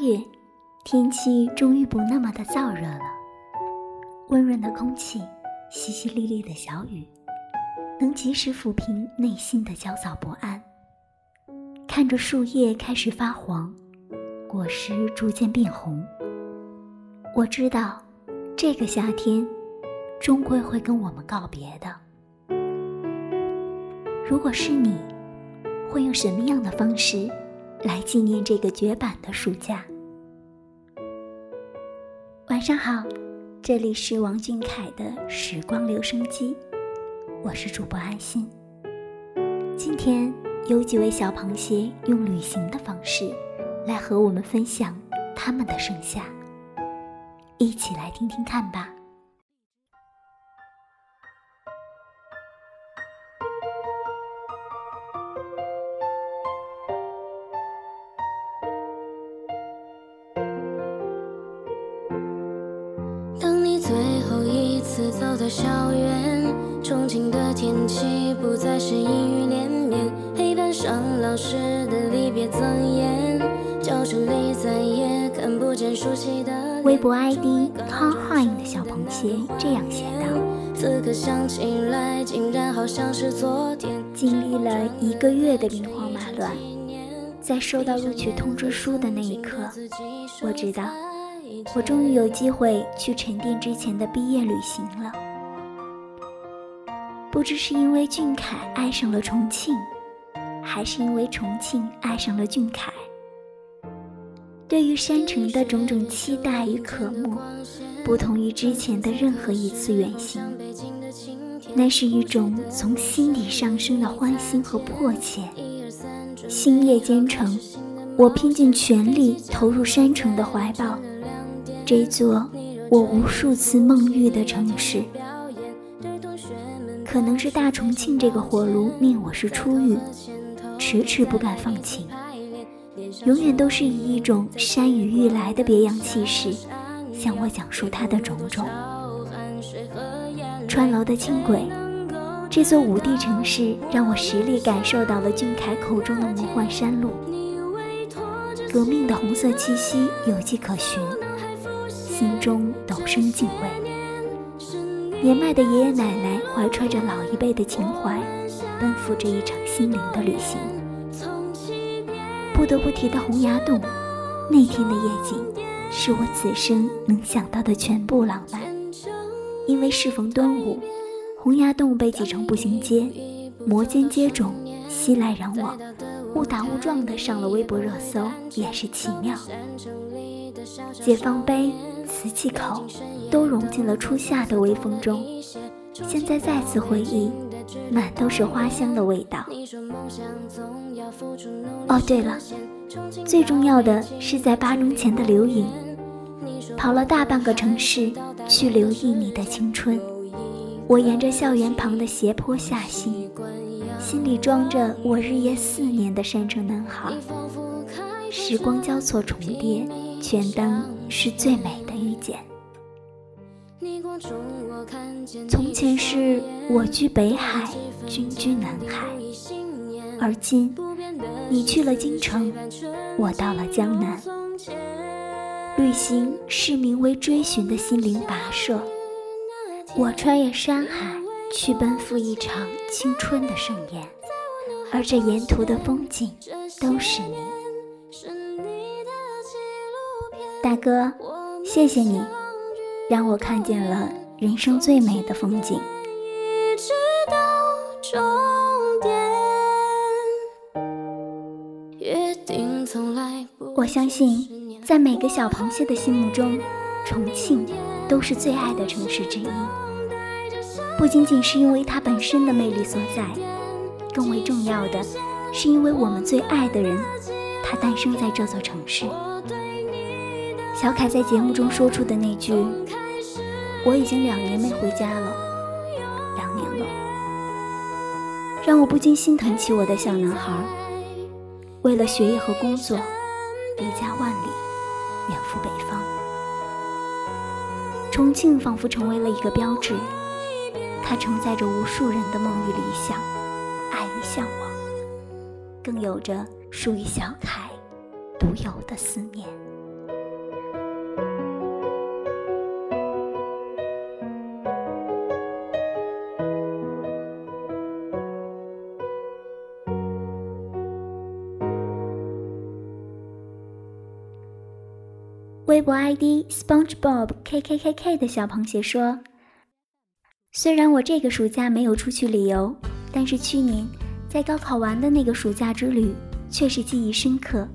月，天气终于不那么的燥热了。温润的空气，淅淅沥沥的小雨，能及时抚平内心的焦躁不安。看着树叶开始发黄，果实逐渐变红，我知道，这个夏天，终归会跟我们告别的。如果是你，会用什么样的方式？来纪念这个绝版的暑假。晚上好，这里是王俊凯的时光留声机，我是主播安心。今天有几位小螃蟹用旅行的方式来和我们分享他们的盛夏，一起来听听看吧。走到校园，重庆的天气不再是阴雨连绵，黑板上老师的离别赠言，教室里再也看不见熟悉的。微博 ID Car Hine 的小螃蟹这样写道：此刻想起来，竟然好像是昨天。经历了一个月的兵荒马乱，在收到录取通知书的那一刻，我知道。我终于有机会去沉淀之前的毕业旅行了。不知是因为俊凯爱上了重庆，还是因为重庆爱上了俊凯。对于山城的种种期待与渴慕，不同于之前的任何一次远行。那是一种从心底上升的欢欣和迫切。星夜兼程，我拼尽全力投入山城的怀抱。这座我无数次梦遇的城市，可能是大重庆这个火炉令我是初遇，迟迟不敢放晴，永远都是以一种山雨欲来的别样气势，向我讲述它的种种。川楼的轻轨，这座五 D 城市让我实力感受到了俊凯口中的魔幻山路，革命的红色气息有迹可循。心中陡生敬畏。年迈的爷爷奶奶怀揣着老一辈的情怀，奔赴这一场心灵的旅行。不得不提的洪崖洞，那天的夜景是我此生能想到的全部浪漫。因为适逢端午，洪崖洞被挤成步行街，摩肩接踵，熙来攘往，误打误撞的上了微博热搜，也是奇妙。解放碑。瓷器口都融进了初夏的微风中，现在再次回忆，满都是花香的味道。哦，对了，最重要的是在八中前的留影，跑了大半个城市去留意你的青春。我沿着校园旁的斜坡下行，心里装着我日夜思念的山城男孩。时光交错重叠，全当是最美的遇见。从前是我居北海，君居南海，而今你去了京城，我到了江南。旅行是名为追寻的心灵跋涉，我穿越山海去奔赴一场青春的盛宴，而这沿途的风景都是你，大哥，谢谢你，让我看见了人生最美的风景。我相信，在每个小螃蟹的心目中，重庆都是最爱的城市之一。不仅仅是因为它本身的魅力所在，更为重要的是因为我们最爱的人，他诞生在这座城市。小凯在节目中说出的那句：“我已经两年没回家了，两年了。”让我不禁心疼起我的小男孩，为了学业和工作。离家万里，远赴北方。重庆仿佛成为了一个标志，它承载着无数人的梦与理想、爱与向往，更有着属于小凯独有的思念。微博 ID SpongeBob KKKK 的小螃蟹说：“虽然我这个暑假没有出去旅游，但是去年在高考完的那个暑假之旅却是记忆深刻。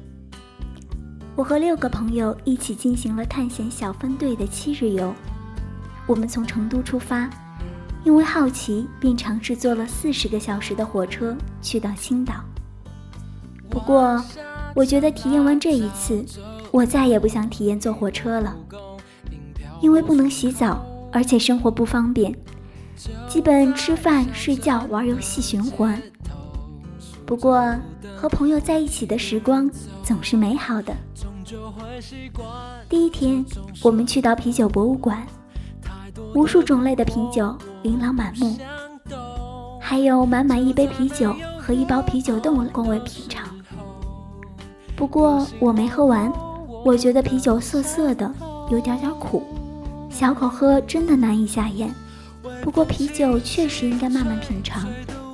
我和六个朋友一起进行了探险小分队的七日游。我们从成都出发，因为好奇，便尝试坐了四十个小时的火车去到青岛。不过，我觉得体验完这一次。”我再也不想体验坐火车了，因为不能洗澡，而且生活不方便，基本吃饭、睡觉、玩游戏循环。不过和朋友在一起的时光总是美好的。第一天，我们去到啤酒博物馆，无数种类的啤酒琳琅满目，还有满满一杯啤酒和一包啤酒冻供为品尝。不过我没喝完。我觉得啤酒涩涩的，有点点苦，小口喝真的难以下咽。不过啤酒确实应该慢慢品尝，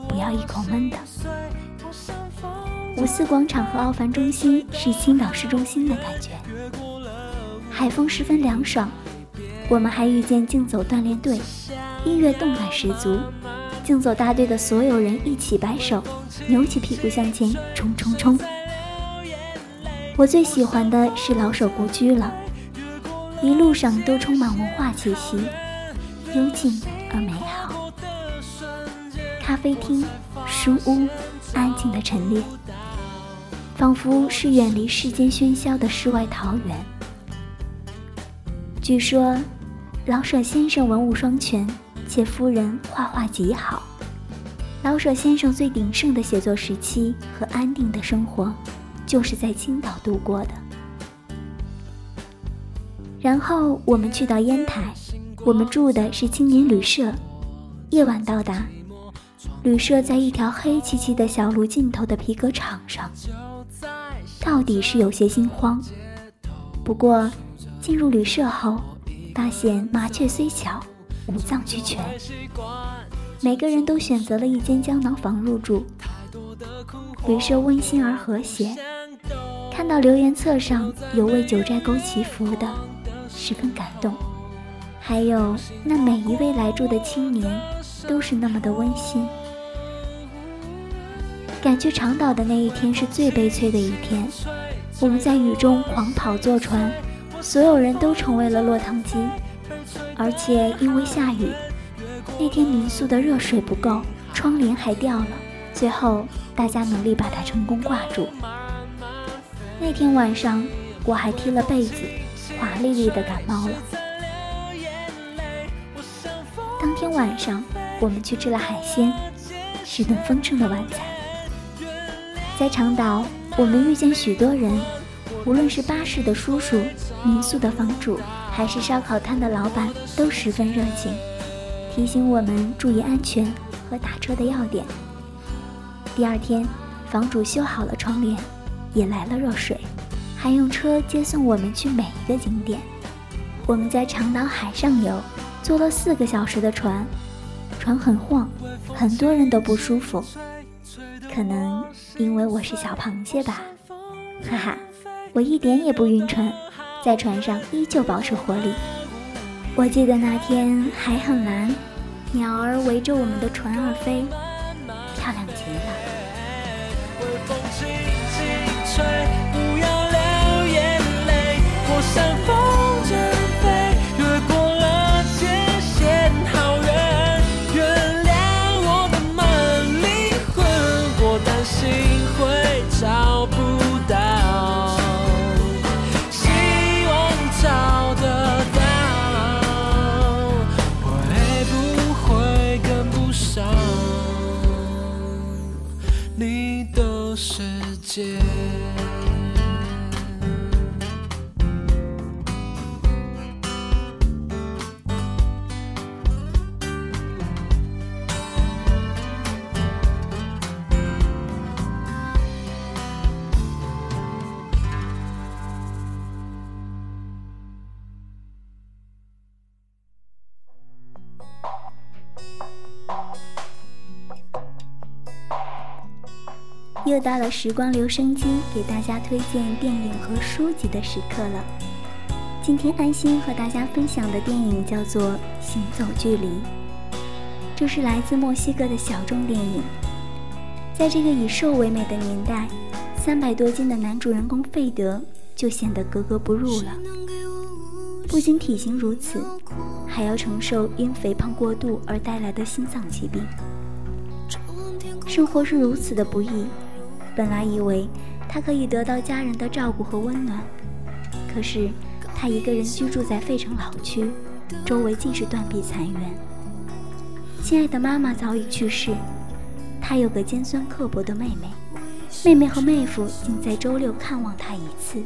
不要一口闷的。五四广场和奥帆中心是青岛市中心的感觉，海风十分凉爽。我们还遇见竞走锻炼队，音乐动感十足，竞走大队的所有人一起摆手，扭起屁股向前冲冲冲。我最喜欢的是老舍故居了，一路上都充满文化气息，幽静而美好。咖啡厅、书屋，安静的陈列，仿佛是远离世间喧嚣的世外桃源。据说，老舍先生文武双全，且夫人画画极好。老舍先生最鼎盛的写作时期和安定的生活。就是在青岛度过的。然后我们去到烟台，我们住的是青年旅社，夜晚到达。旅社在一条黑漆漆的小路尽头的皮革厂上，到底是有些心慌。不过进入旅社后，发现麻雀虽小，五脏俱全。每个人都选择了一间胶囊房入住，旅社温馨而和谐。看到留言册上有为九寨沟祈福的，十分感动。还有那每一位来住的青年，都是那么的温馨。赶去长岛的那一天是最悲催的一天，我们在雨中狂跑坐船，所有人都成为了落汤鸡。而且因为下雨，那天民宿的热水不够，窗帘还掉了。最后大家努力把它成功挂住。那天晚上，我还踢了被子，华丽丽的感冒了。晚上，我们去吃了海鲜，是顿丰盛的晚餐。在长岛，我们遇见许多人，无论是巴士的叔叔、民宿的房主，还是烧烤摊的老板，都十分热情，提醒我们注意安全和打车的要点。第二天，房主修好了窗帘。也来了热水，还用车接送我们去每一个景点。我们在长岛海上游坐了四个小时的船，船很晃，很多人都不舒服。可能因为我是小螃蟹吧，哈哈，我一点也不晕船，在船上依旧保持活力。我记得那天海很蓝，鸟儿围着我们的船而飞，谢。又到了时光留声机给大家推荐电影和书籍的时刻了。今天安心和大家分享的电影叫做《行走距离》，这是来自墨西哥的小众电影。在这个以瘦为美的年代，三百多斤的男主人公费德就显得格格不入了。不仅体型如此，还要承受因肥胖过度而带来的心脏疾病。生活是如此的不易。本来以为他可以得到家人的照顾和温暖，可是他一个人居住在费城老区，周围尽是断壁残垣。亲爱的妈妈早已去世，他有个尖酸刻薄的妹妹，妹妹和妹夫仅在周六看望他一次。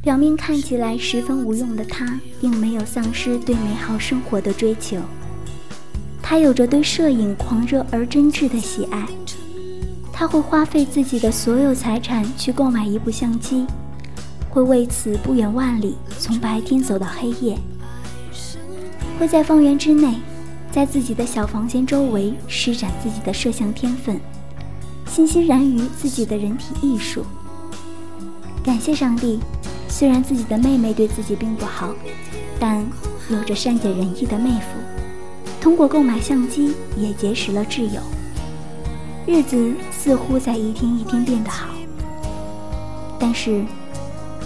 表面看起来十分无用的他，并没有丧失对美好生活的追求，他有着对摄影狂热而真挚的喜爱。他会花费自己的所有财产去购买一部相机，会为此不远万里，从白天走到黑夜，会在方圆之内，在自己的小房间周围施展自己的摄像天分，欣欣然于自己的人体艺术。感谢上帝，虽然自己的妹妹对自己并不好，但有着善解人意的妹夫，通过购买相机也结识了挚友。日子似乎在一天一天变得好，但是，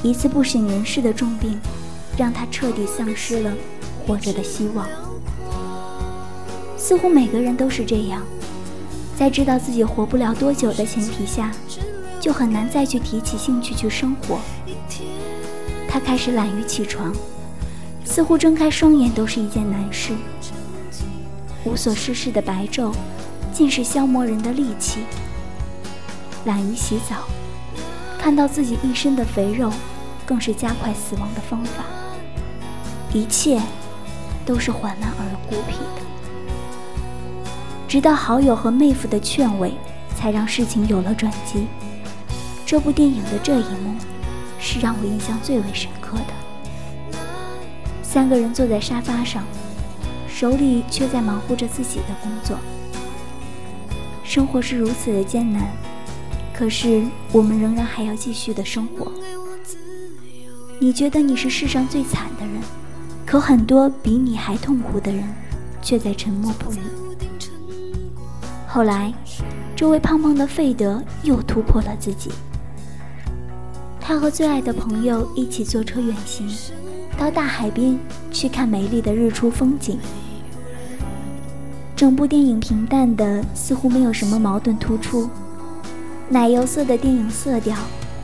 一次不省人事的重病，让他彻底丧失了活着的希望。似乎每个人都是这样，在知道自己活不了多久的前提下，就很难再去提起兴趣去生活。他开始懒于起床，似乎睁开双眼都是一件难事，无所事事的白昼。尽是消磨人的力气。懒于洗澡，看到自己一身的肥肉，更是加快死亡的方法。一切都是缓慢而孤僻的。直到好友和妹夫的劝慰，才让事情有了转机。这部电影的这一幕，是让我印象最为深刻的。三个人坐在沙发上，手里却在忙活着自己的工作。生活是如此的艰难，可是我们仍然还要继续的生活。你觉得你是世上最惨的人，可很多比你还痛苦的人，却在沉默不语。后来，这位胖胖的费德又突破了自己。他和最爱的朋友一起坐车远行，到大海边去看美丽的日出风景。整部电影平淡的，似乎没有什么矛盾突出。奶油色的电影色调，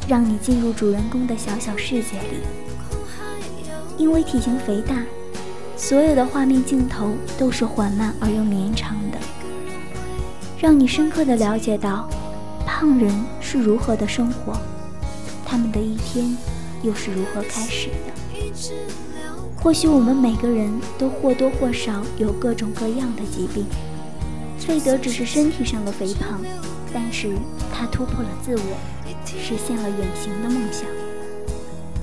让你进入主人公的小小世界里。因为体型肥大，所有的画面镜头都是缓慢而又绵长的，让你深刻的了解到胖人是如何的生活，他们的一天又是如何开始的。或许我们每个人都或多或少有各种各样的疾病。费德只是身体上的肥胖，但是他突破了自我，实现了远行的梦想。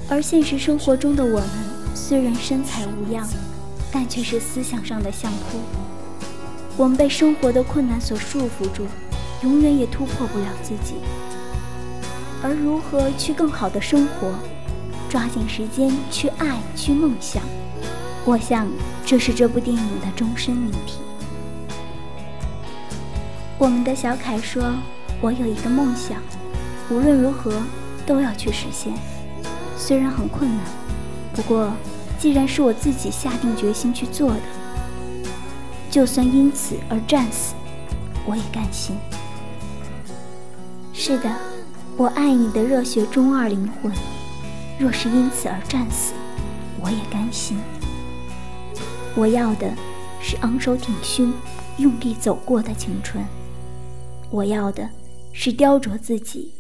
而现实生活中的我们，虽然身材无恙，但却是思想上的相扑。我们被生活的困难所束缚住，永远也突破不了自己。而如何去更好的生活，抓紧时间去爱，去梦想，我想这是这部电影的终身命题。我们的小凯说：“我有一个梦想，无论如何都要去实现。虽然很困难，不过既然是我自己下定决心去做的，就算因此而战死，我也甘心。”是的，我爱你的热血中二灵魂，若是因此而战死，我也甘心。我要的是昂首挺胸、用力走过的青春。我要的是雕琢自己，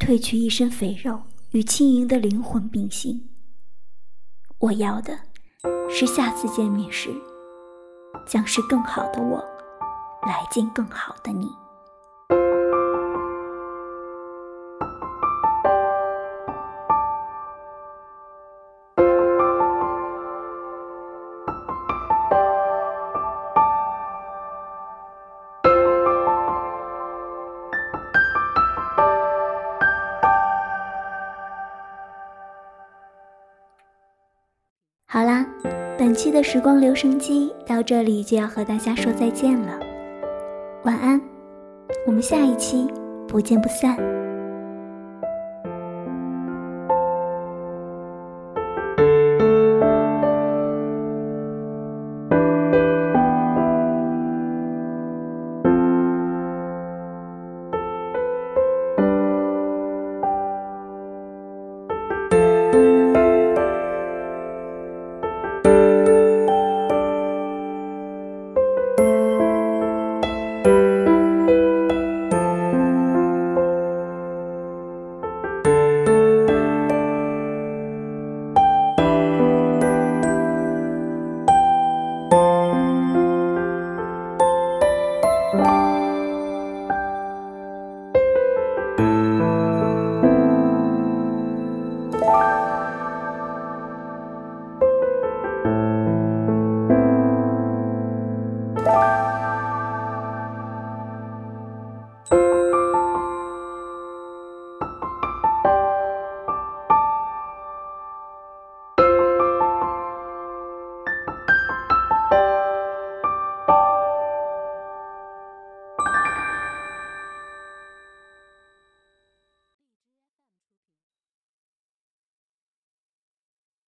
褪去一身肥肉，与轻盈的灵魂并行。我要的是下次见面时，将是更好的我，来见更好的你。期的时光留声机到这里就要和大家说再见了，晚安，我们下一期不见不散。